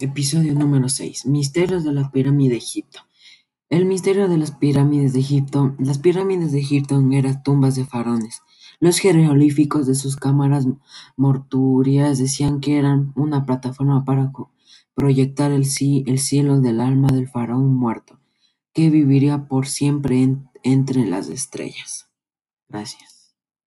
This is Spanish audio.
Episodio número 6. Misterios de la pirámide de Egipto. El misterio de las pirámides de Egipto. Las pirámides de Egipto eran tumbas de faraones. Los jeroglíficos de sus cámaras mortuorias decían que eran una plataforma para proyectar el, el cielo del alma del faraón muerto, que viviría por siempre entre las estrellas. Gracias.